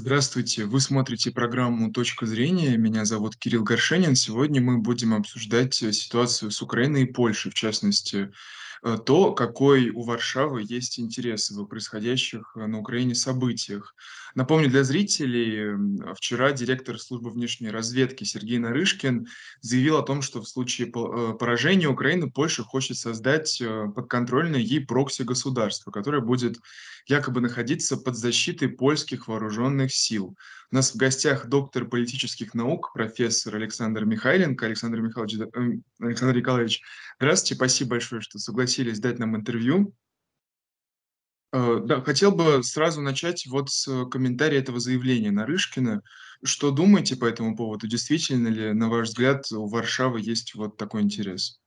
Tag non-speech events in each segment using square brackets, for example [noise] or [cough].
Здравствуйте, вы смотрите программу "Точка зрения". Меня зовут Кирилл Горшенин. Сегодня мы будем обсуждать, э, ситуацию с Украиной и Польшей, в частности, то, какой у Варшавы есть интерес в происходящих, э, на Украине событиях. Напомню для зрителей, вчера директор службы внешней разведки Сергей Нарышкин заявил о том, что в случае э, поражения Украины Польша хочет создать, э, подконтрольное ей прокси-государство, которое будет якобы находиться под защитой польских вооруженных сил. У нас в гостях доктор политических наук, профессор Александр Михайленко. Александр Михайлович, Александр Николаевич, здравствуйте, спасибо большое, что согласились дать нам интервью. Э, да, хотел бы сразу начать вот с комментария этого заявления Нарышкина. Что думаете по этому поводу? Действительно ли, на ваш взгляд, у Варшавы есть вот такой интерес?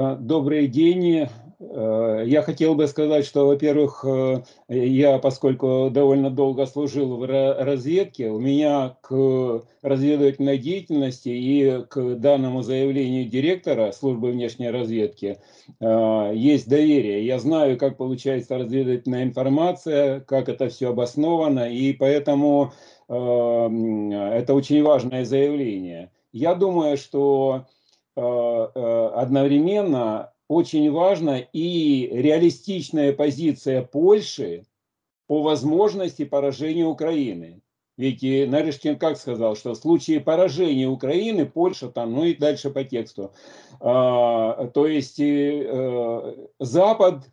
А, добрый день. Э, я хотел бы сказать, что, во-первых, э, я, поскольку довольно долго служил в разведке, у меня к разведывательной деятельности и к данному заявлению директора службы внешней разведки э, есть доверие. Я знаю, как получается разведывательная информация, как это все обосновано, и поэтому это очень важное заявление. Я думаю, что одновременно очень важна и реалистичная позиция Польши по возможности поражения Украины. Ведь Нарышкин как сказал, что в случае поражения Украины Польша там, ну и дальше по тексту. А, то есть э, Запад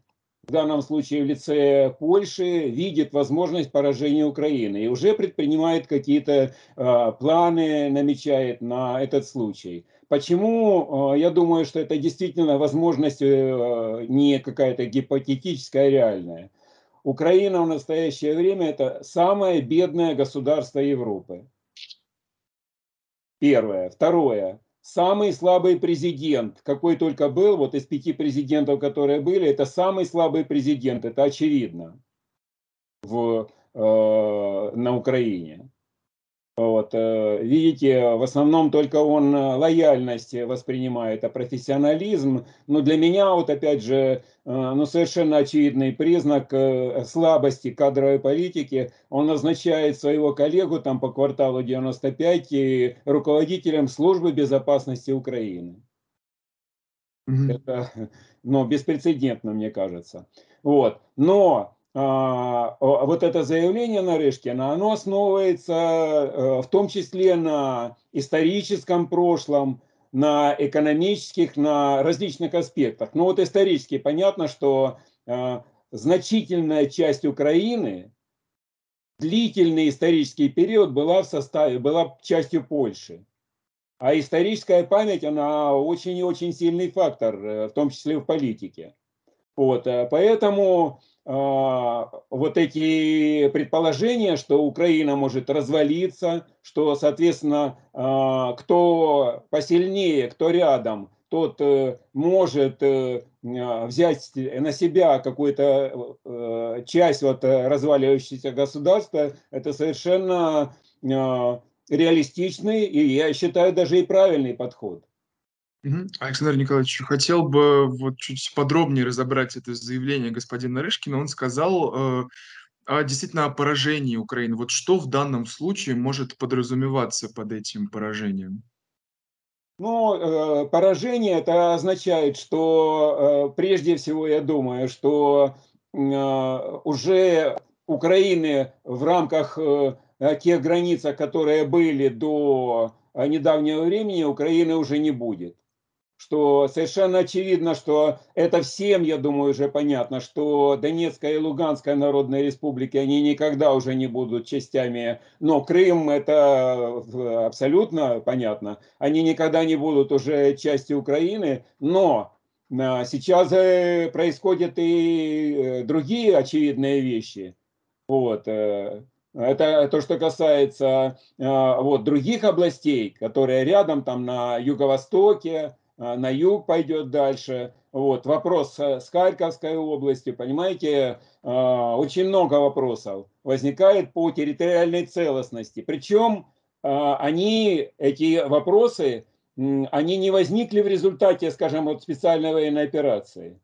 в данном случае в лице Польши видит возможность поражения Украины и уже предпринимает какие-то э, планы, намечает на этот случай. Почему? Э, я думаю, что это действительно возможность э, не какая-то гипотетическая, а реальная. Украина в настоящее время это самое бедное государство Европы. Первое. Второе. Самый слабый президент, какой только был, вот из пяти президентов, которые были, это самый слабый президент, это очевидно в, э, на Украине. Вот, э, видите, в основном только он э, лояльность воспринимает, а профессионализм, ну, для меня, вот опять же, э, ну, совершенно очевидный признак слабости кадровой политики, он назначает своего коллегу там по кварталу 95 и руководителем службы безопасности Украины. Mm-hmm. Это, ну, беспрецедентно, мне кажется. Вот, но вот это заявление Нарышкина, оно основывается э, в том числе на историческом прошлом, на экономических, на различных аспектах. Но вот исторически понятно, что э, значительная часть Украины, длительный исторический период была в составе, была частью Польши. А историческая память, она очень и очень сильный фактор, э, в том числе в политике. Вот, поэтому а, вот эти предположения, что Украина может развалиться, что, соответственно, а, кто посильнее, кто рядом, тот э, может э, а, взять на себя какую-то э, часть вот разваливающегося государства, это совершенно реалистичный и, я считаю, даже и правильный подход. Александр Николаевич, хотел бы вот чуть подробнее разобрать это заявление господина Нарышкина. Он сказал, э, о действительно о поражении Украины. Вот что в данном случае может подразумеваться под этим поражением? Ну, э, поражение это означает, что э, прежде всего я думаю, что уже Украины в рамках тех границ, которые были до недавнего времени, Украины уже не будет что совершенно очевидно, что это всем, я думаю, уже понятно, что Донецкая и Луганская народные республики, они никогда уже не будут частями, но Крым это абсолютно понятно, они никогда не будут уже частью Украины, но а, сейчас э, происходят и э, другие очевидные вещи. Вот. Э, это то, что касается вот, других областей, которые рядом, там на юго-востоке, на юг пойдет дальше. Вот, вопрос с Харьковской области, понимаете, а, очень много вопросов возникает по территориальной целостности. Причем а, они, эти вопросы, они не возникли в результате, скажем, вот специальной военной операции.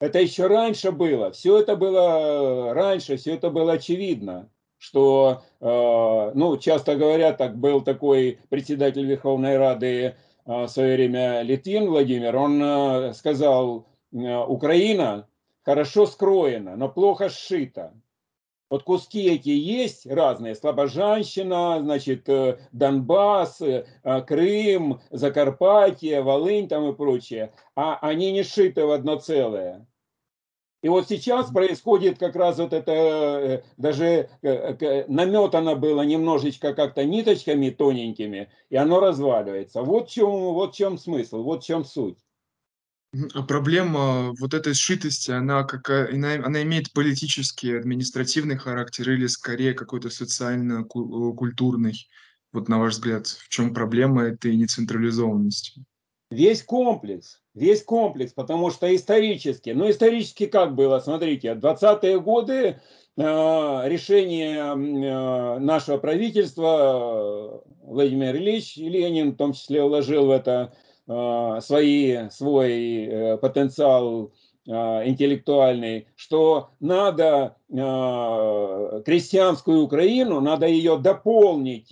Это еще раньше было, все это было раньше, все это было очевидно, что, ну, часто говорят, так был такой председатель Верховной Рады в свое время Литвин Владимир, он сказал, Украина хорошо скроена, но плохо сшита. Вот куски эти есть разные, Слобожанщина, значит, э, Донбасс, э, Крым, Закарпатье, Волынь там и прочее, а они не сшиты в одно целое. И вот сейчас происходит как раз вот это, э, даже наметано было немножечко как-то ниточками тоненькими, и оно разваливается. Вот в чем, вот в чем смысл, вот в чем суть. А проблема вот этой сшитости, она какая она она имеет политический, административный характер или скорее какой-то социально-культурный? Э, вот на ваш взгляд, в чем проблема этой нецентрализованности? Весь комплекс, весь комплекс, потому что исторически, ну исторически как было, смотрите, 20-е годы э, решение э, нашего правительства Владимир Ильич Ленин в том числе вложил в это Э, свои, свой э, потенциал э, интеллектуальный, что надо крестьянскую Украину, надо ее дополнить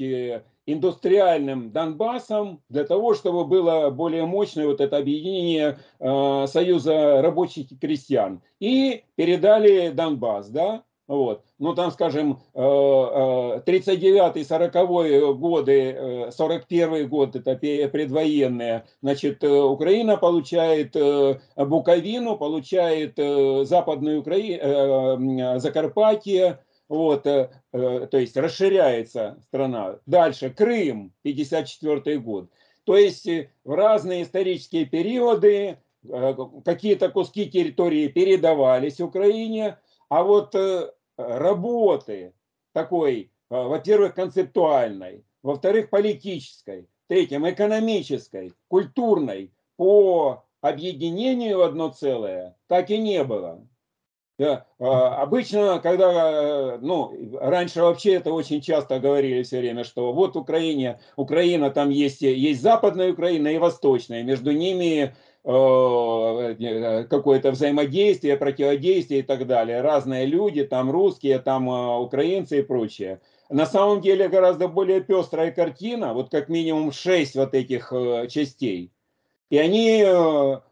индустриальным Донбассом для того, чтобы было более мощное вот это объединение Союза рабочих и крестьян. И передали Донбасс, да, вот. Ну, там, скажем, 39-й, э, 40-й э, годы, 41-й э, год, это предвоенные, значит, Украина получает Буковину, получает Западную Украину, Закарпатье, вот, то есть расширяется страна. Дальше, Крым, 54 год. То есть в разные исторические периоды какие-то куски территории передавались Украине, а вот работы такой, а, во-первых, концептуальной, во-вторых, политической, третьем, экономической, культурной, по объединению в одно целое, так и не было. А, обычно, когда, ну, раньше вообще это очень часто говорили все время, что вот Украине, Украина, там есть, есть западная Украина и восточная, между ними Э, э, какое-то взаимодействие, противодействие и так далее. Разные люди, там русские, там э, украинцы и прочее. На самом деле гораздо более пестрая картина, вот как минимум шесть вот этих частей. И они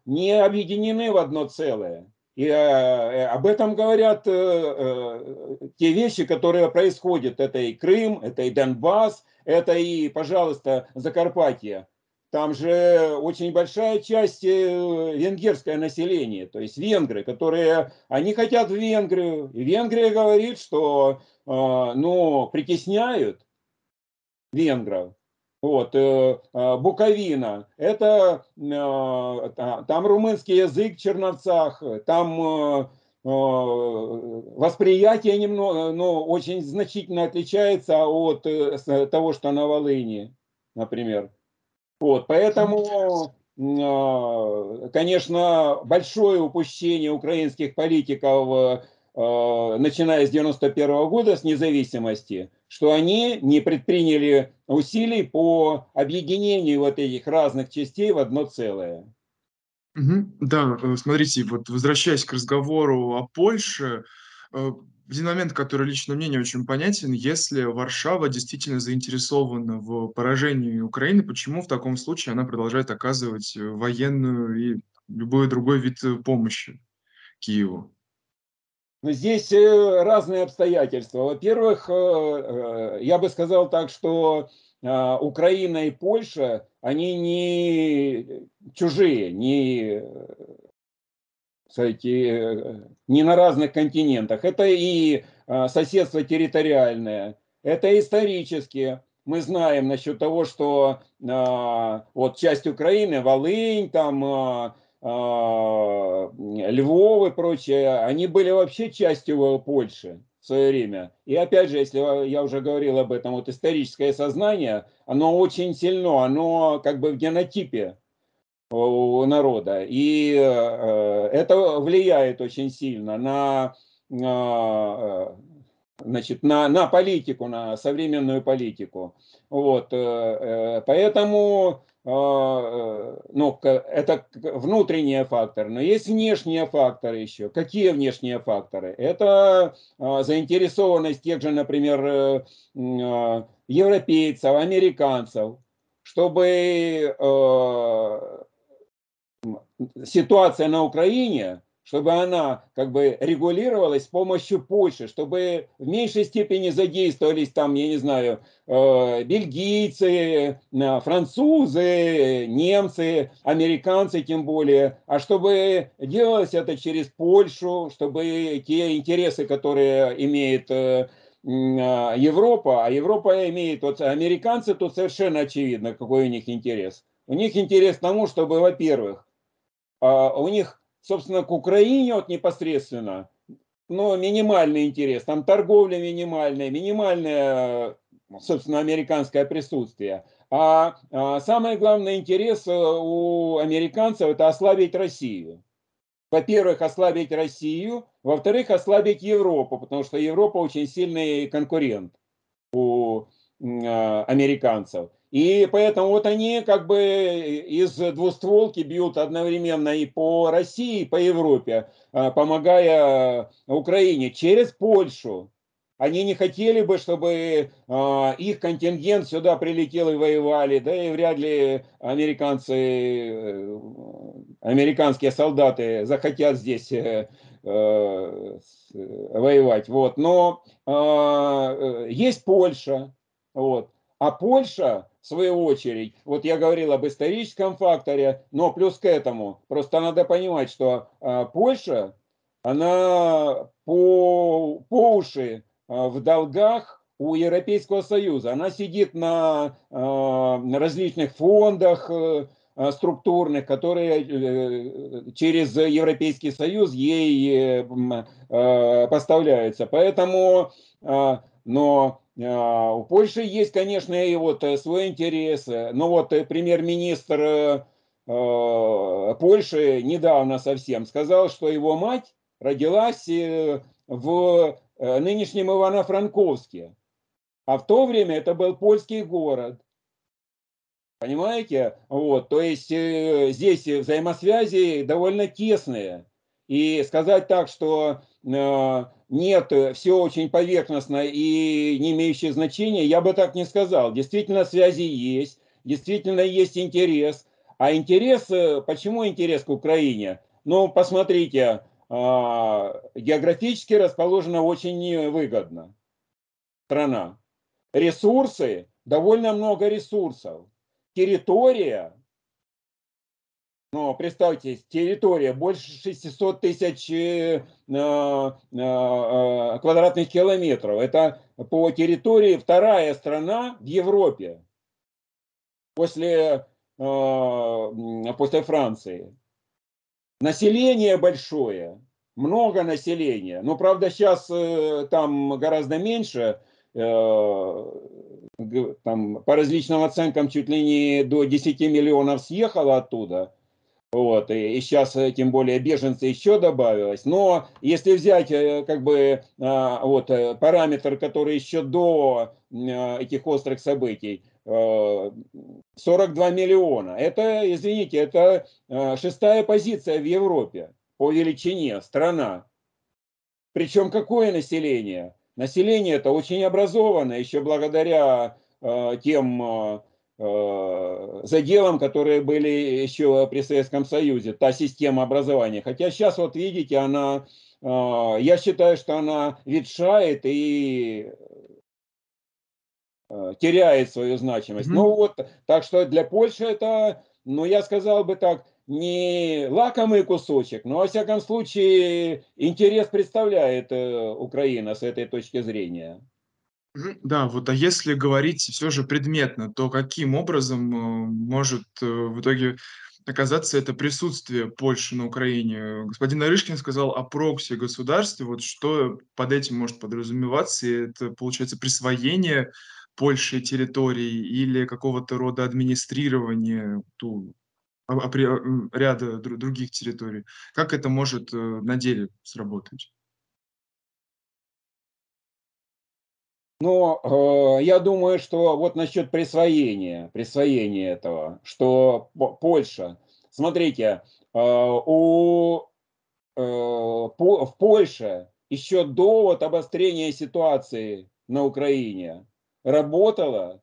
не объединены в одно целое. И об этом говорят те вещи, которые происходят. Это и Крым, это и Донбасс, это и, пожалуйста, Закарпатье. Там же очень большая часть э, венгерское население, то есть венгры, которые, они хотят в Венгрию. И Венгрия говорит, что, а, ну, притесняют венгров. Вот, э, а, Буковина, это, а, там румынский язык в Черновцах, там восприятие немного, но очень значительно отличается от э, того, что на Волыни, например. Вот, поэтому, а, конечно, большое упущение украинских политиков, начиная с 91 года, с независимости, что они не предприняли усилий по объединению вот этих разных частей в одно целое. Да, э, смотрите, вот возвращаясь к разговору о Польше, э, один момент, который лично мне не очень понятен. Если Варшава действительно заинтересована в поражении Украины, почему в таком случае она продолжает оказывать э, военную и любой другой вид э, помощи Киеву? Ну, здесь э, разные обстоятельства. Во-первых, я бы сказал так, что Украина и Польша, они не чужие, не кстати, э, не на разных континентах. Это и а, соседство территориальное, это исторически. Мы знаем насчет того, что а, вот часть Украины, Волынь, там а, Львов и прочее, они были вообще частью Польши в свое время. И опять же, если я уже говорил об этом, вот историческое сознание, оно очень сильно, оно как бы в генотипе у народа. И э, это влияет очень сильно на, э, значит, на, на политику, на современную политику. Вот. Э, поэтому а, ну, это внутренние факторы, но есть внешние факторы еще. Какие внешние факторы? Это а, заинтересованность тех же, например, э, а, европейцев, американцев, чтобы ситуация на Украине чтобы она как бы регулировалась с помощью Польши, чтобы в меньшей степени задействовались там, я не знаю, э, бельгийцы, э, французы, немцы, американцы тем более, а чтобы делалось это через Польшу, чтобы те интересы, которые имеет э, Европа, а Европа имеет, вот американцы тут совершенно очевидно, какой у них интерес. У них интерес к тому, чтобы, во-первых, у них собственно, к Украине вот непосредственно, но минимальный интерес, там торговля минимальная, минимальное, собственно, американское присутствие. А, а самый главный интерес э, у американцев это ослабить Россию. Во-первых, ослабить Россию, во-вторых, ослабить Европу, потому что Европа очень сильный конкурент у а, американцев. И поэтому вот они как бы из двустволки бьют одновременно и по России, и по Европе, а, помогая Украине через Польшу. Они не хотели бы, чтобы э, их контингент сюда прилетел и воевали, да и вряд ли американцы, э, американские солдаты захотят здесь э, э, воевать. Вот. Но э, есть Польша, вот. А Польша, в свою очередь, вот я говорил об историческом факторе, но плюс к этому, просто надо понимать, что а, Польша, она по, по уши а, в долгах у Европейского Союза. Она сидит на, а, на различных фондах а, структурных, которые э, через Европейский Союз ей э, поставляются. Поэтому, но у Польши есть, конечно, и вот э, свой интерес. Но вот э, премьер-министр э, Польши недавно совсем сказал, что его мать родилась в нынешнем Ивано-Франковске. А в то время это был польский город. Понимаете? Вот, то есть здесь взаимосвязи довольно тесные. И сказать так, что нет, все очень поверхностно и не имеющее значения, я бы так не сказал. Действительно, связи есть, действительно есть интерес. А интерес, э, почему интерес к Украине? Ну, посмотрите, э, географически расположена очень выгодно страна. Ресурсы, довольно много ресурсов. Территория но представьте, территория больше 600 тысяч э, э, э, квадратных километров. Это по территории вторая страна в Европе после, после Франции. Население большое, много населения. Но, правда, сейчас там гораздо меньше, там, по различным оценкам чуть ли не до 10 миллионов съехало оттуда. Вот, и, сейчас, э, тем более, беженцы еще добавилось. Но если взять, э, как бы, а, вот, э, параметр, который еще до этих острых событий, 42 миллиона. Это, извините, это шестая позиция в Европе по величине страна. Причем какое население? Население это очень образованное, еще благодаря тем заделом, которые были еще при Советском Союзе, та система образования. Хотя сейчас, вот видите, она, э, я считаю, что она ветшает и э, теряет свою значимость. Mm-hmm. Ну вот, так что для Польши это, ну я сказал бы так, не лакомый кусочек, но во всяком случае интерес представляет Украина с этой точки зрения. Да, вот, а если говорить все же предметно, то каким образом, э, может, э, в итоге оказаться это присутствие Польши на Украине? Господин Нарышкин сказал о прокси-государстве. Вот что под этим может подразумеваться? И это, получается, присвоение Польши территорий или какого-то рода администрирование ту а, а, ряда других территорий? Как это может, э, на деле сработать? Но э, я думаю, что вот насчет присвоения, присвоения этого, что Польша, смотрите, э, у, э, в Польше еще до вот обострения ситуации на Украине работало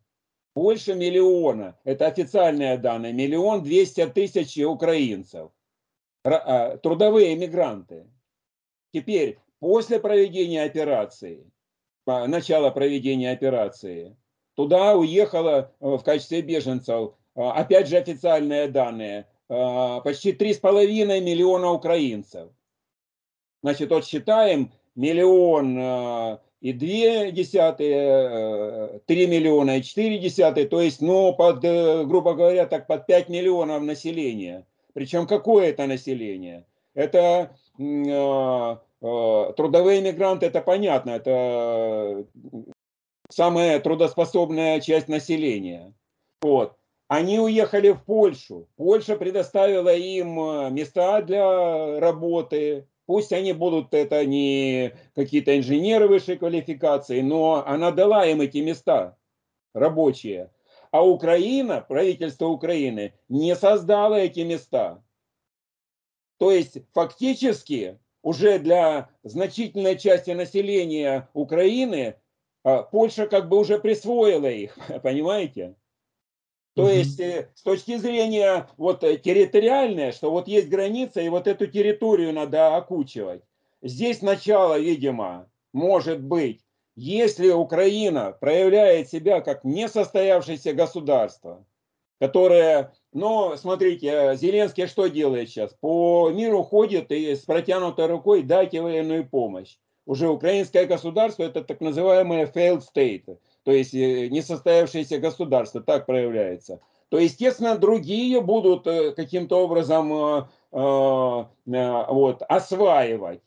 больше миллиона, это официальные данные, миллион двести тысяч украинцев, а, трудовые мигранты. Теперь, после проведения операции, начала проведения операции, туда уехало э, в качестве беженцев, э, опять же официальные данные, э, почти 3,5 миллиона украинцев. Значит, вот считаем миллион и две десятые, три миллиона и четыре десятые, то есть, ну, под, грубо говоря, так под 5 миллионов населения. Причем какое это население? Это трудовые мигранты, это понятно, это самая трудоспособная часть населения. Вот. Они уехали в Польшу. Польша предоставила им э, места для работы. Пусть они будут, это не какие-то инженеры высшей квалификации, но она дала им эти места рабочие. А Украина, правительство Украины, не создало эти места. То есть фактически уже для значительной части населения Украины а, Польша как бы уже присвоила их, [laughs] понимаете? То есть э, с точки зрения вот э, территориальной, что вот есть граница и вот эту территорию надо окучивать. Здесь начало, видимо, может быть, если Украина проявляет себя как несостоявшееся государство, которое но смотрите, э, Зеленский что делает сейчас? По миру ходит и с протянутой рукой дайте военную помощь. Уже украинское государство это так называемое failed state, то есть э, несостоявшееся государство, так проявляется. То, естественно, другие будут э, каким-то образом вот, осваивать.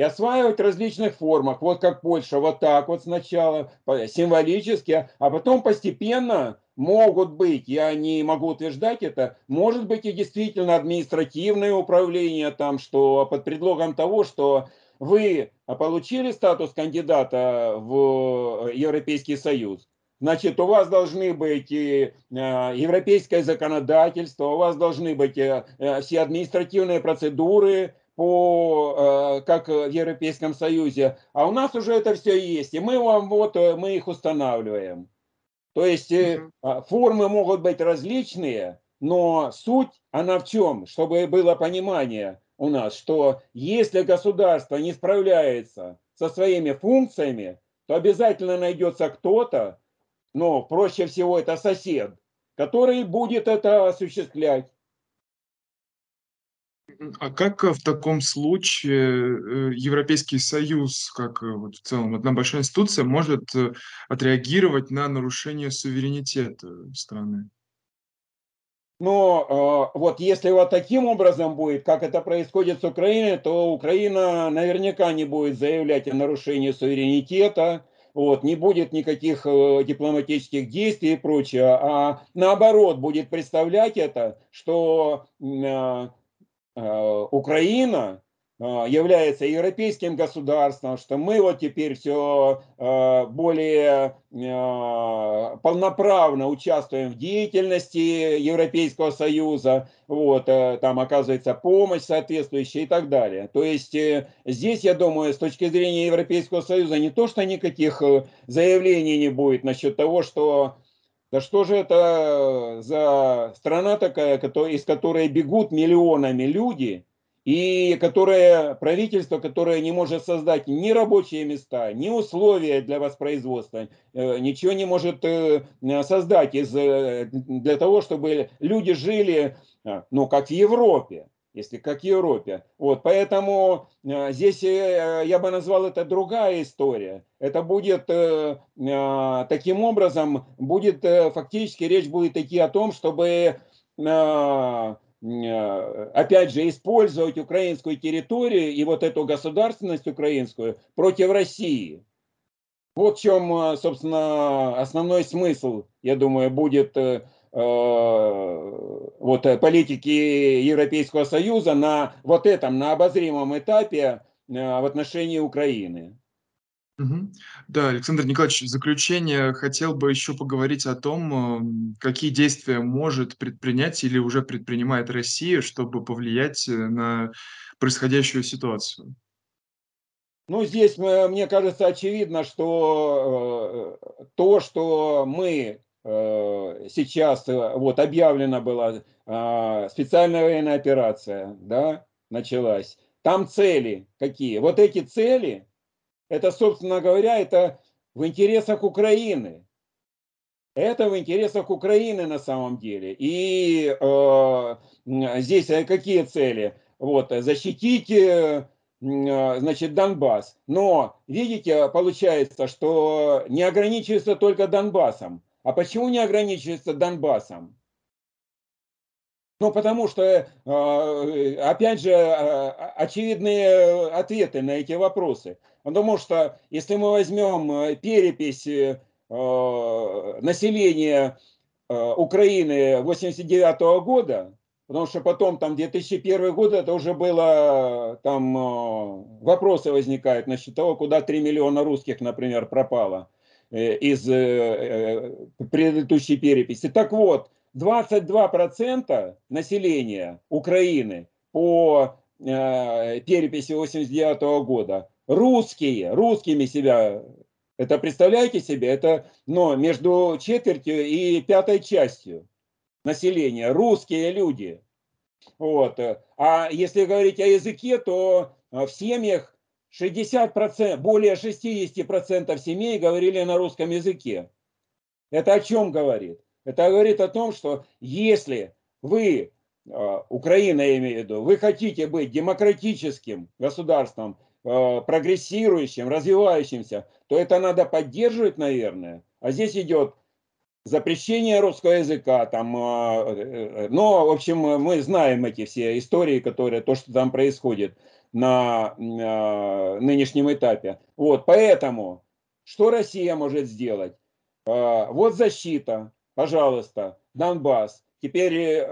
И осваивать в различных формах, вот как Польша, вот так вот сначала, символически, а потом постепенно могут быть, я не могу утверждать это, может быть и действительно административное управление там, что под предлогом того, что вы получили статус кандидата в Европейский Союз, значит, у вас должны быть и э, европейское законодательство, у вас должны быть э, э, все административные процедуры, по, как в Европейском Союзе, а у нас уже это все есть, и мы вам вот, мы их устанавливаем. То есть э, а, формы могут быть различные, но суть, она в чем? Чтобы было понимание у нас, что если государство не справляется со своими функциями, то обязательно найдется кто-то, но проще всего это сосед, который будет это осуществлять. А как э, в таком случае э, Европейский Союз, как э, вот в целом одна большая институция, может отреагировать на нарушение суверенитета страны? Но вот если вот таким образом будет, как это происходит с Украиной, то Украина наверняка не будет заявлять о нарушении суверенитета, вот, не будет никаких э, дипломатических действий и прочее, а наоборот будет представлять это, что э, Э, Украина э, является европейским государством, что мы вот теперь все э, более полноправно участвуем в деятельности Европейского Союза, вот, там оказывается помощь соответствующая и так далее. То есть здесь, я думаю, с точки зрения Европейского Союза не то, что никаких заявлений не будет насчет того, что да что же это за страна такая, из которой бегут миллионами люди, и которое правительство, которое не может создать ни рабочие места, ни условия для воспроизводства, э, ничего не может э, создать из, э, для того, чтобы люди жили, ну, как в Европе если как Европе. Вот, поэтому э, здесь э, я бы назвал это другая история. Это будет э, таким образом, будет фактически речь будет идти о том, чтобы опять же использовать украинскую территорию и вот эту государственность украинскую против России. Вот в чем, собственно, основной смысл, я думаю, будет вот, э, политики Европейского Союза на вот этом, на обозримом этапе э, в отношении Украины. Да, Александр Николаевич, в заключение хотел бы еще поговорить о том, какие действия может предпринять или уже предпринимает Россия, чтобы повлиять, э, на происходящую ситуацию. Ну, здесь, э, мне кажется, очевидно, что э, то, что мы э, сейчас, э, вот объявлена была э, специальная военная операция, да, началась. Там цели какие? Вот эти цели, это, собственно говоря, это в интересах Украины. Это в интересах Украины на самом деле. И э, здесь э, какие цели? Вот, защитить, э, значит, Донбасс. Но, видите, получается, что не ограничивается только Донбассом. А почему не ограничивается Донбассом? Ну, потому что, э, опять же, очевидные ответы на эти вопросы. Потому что, если мы возьмем перепись Э, населения э, Украины 89 года, потому что потом там 2001 год это уже было, там э, вопросы возникают насчет того, куда 3 миллиона русских, например, пропало из предыдущей переписи. Так вот, 22% населения Украины по переписи 89 года русские, русскими себя это представляете себе, это но между четвертью и пятой частью населения, русские люди. Вот. А если говорить о языке, то в семьях 60%, более 60% семей говорили на русском языке. Это о чем говорит? Это говорит о том, что если вы, а, Украина я имею в виду, вы хотите быть демократическим государством, Э, прогрессирующим, развивающимся, то это надо поддерживать, наверное. А здесь идет запрещение русского языка, там, э, э, но, в общем, мы знаем эти все истории, которые, то, что там происходит на нынешнем этапе. Вот, поэтому, что Россия может сделать? Вот защита, пожалуйста, Донбасс. Теперь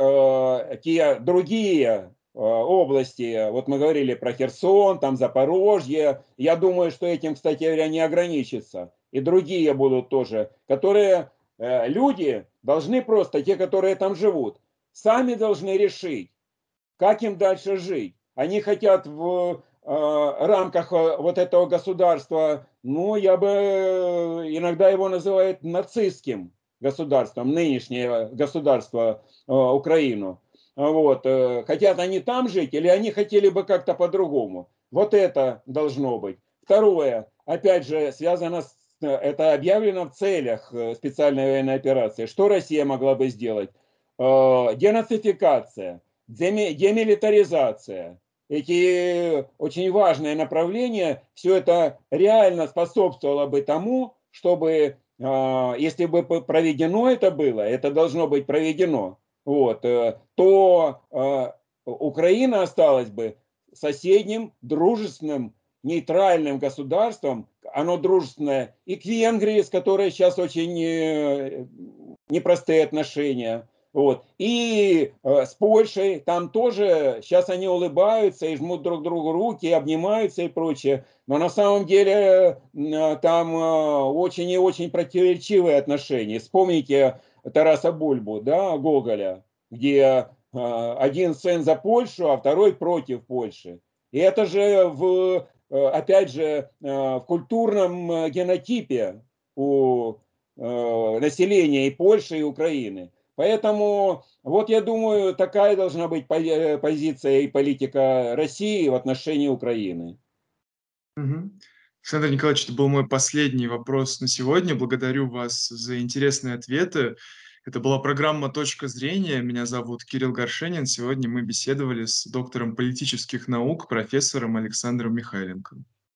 те другие Э, области, вот мы говорили про Херсон, там Запорожье, я думаю, что этим, кстати говоря, не ограничится. И другие будут тоже, которые э, люди должны просто, те, которые там живут, сами должны решить, как им дальше жить. Они хотят в э, рамках вот этого государства, ну, я бы иногда его называют нацистским государством, нынешнее государство Украину вот, э, хотят они там жить или они хотели бы как-то по-другому. Вот это должно быть. Второе, опять же, связано с, это объявлено в целях э, специальной военной операции. Что Россия могла бы сделать? Э, денацификация, демилитаризация. Эти очень важные направления, все это реально способствовало бы тому, чтобы, если бы проведено это было, это должно быть проведено, вот, э, то э, Украина осталась бы соседним, дружественным, нейтральным государством. Оно дружественное и к Венгрии, с которой сейчас очень э, непростые отношения. Вот. И э, с Польшей, там тоже, сейчас они улыбаются и жмут друг другу руки, обнимаются и прочее. Но на самом деле э, там э, очень и очень противоречивые отношения. Вспомните Тараса Бульбу, да, Гоголя, где э, один сын за Польшу, а второй против Польши. И это же, в, э, опять же, э, в культурном генотипе у населения и Польши, и Украины. Поэтому вот я думаю, такая должна быть позиция и политика России в отношении Украины. Угу. Александр Николаевич, это был мой последний вопрос на сегодня. Благодарю вас за интересные ответы. Это была программа «Точка зрения». Меня зовут Кирилл Горшенин. Сегодня мы беседовали с доктором политических наук, профессором Александром Михайленко.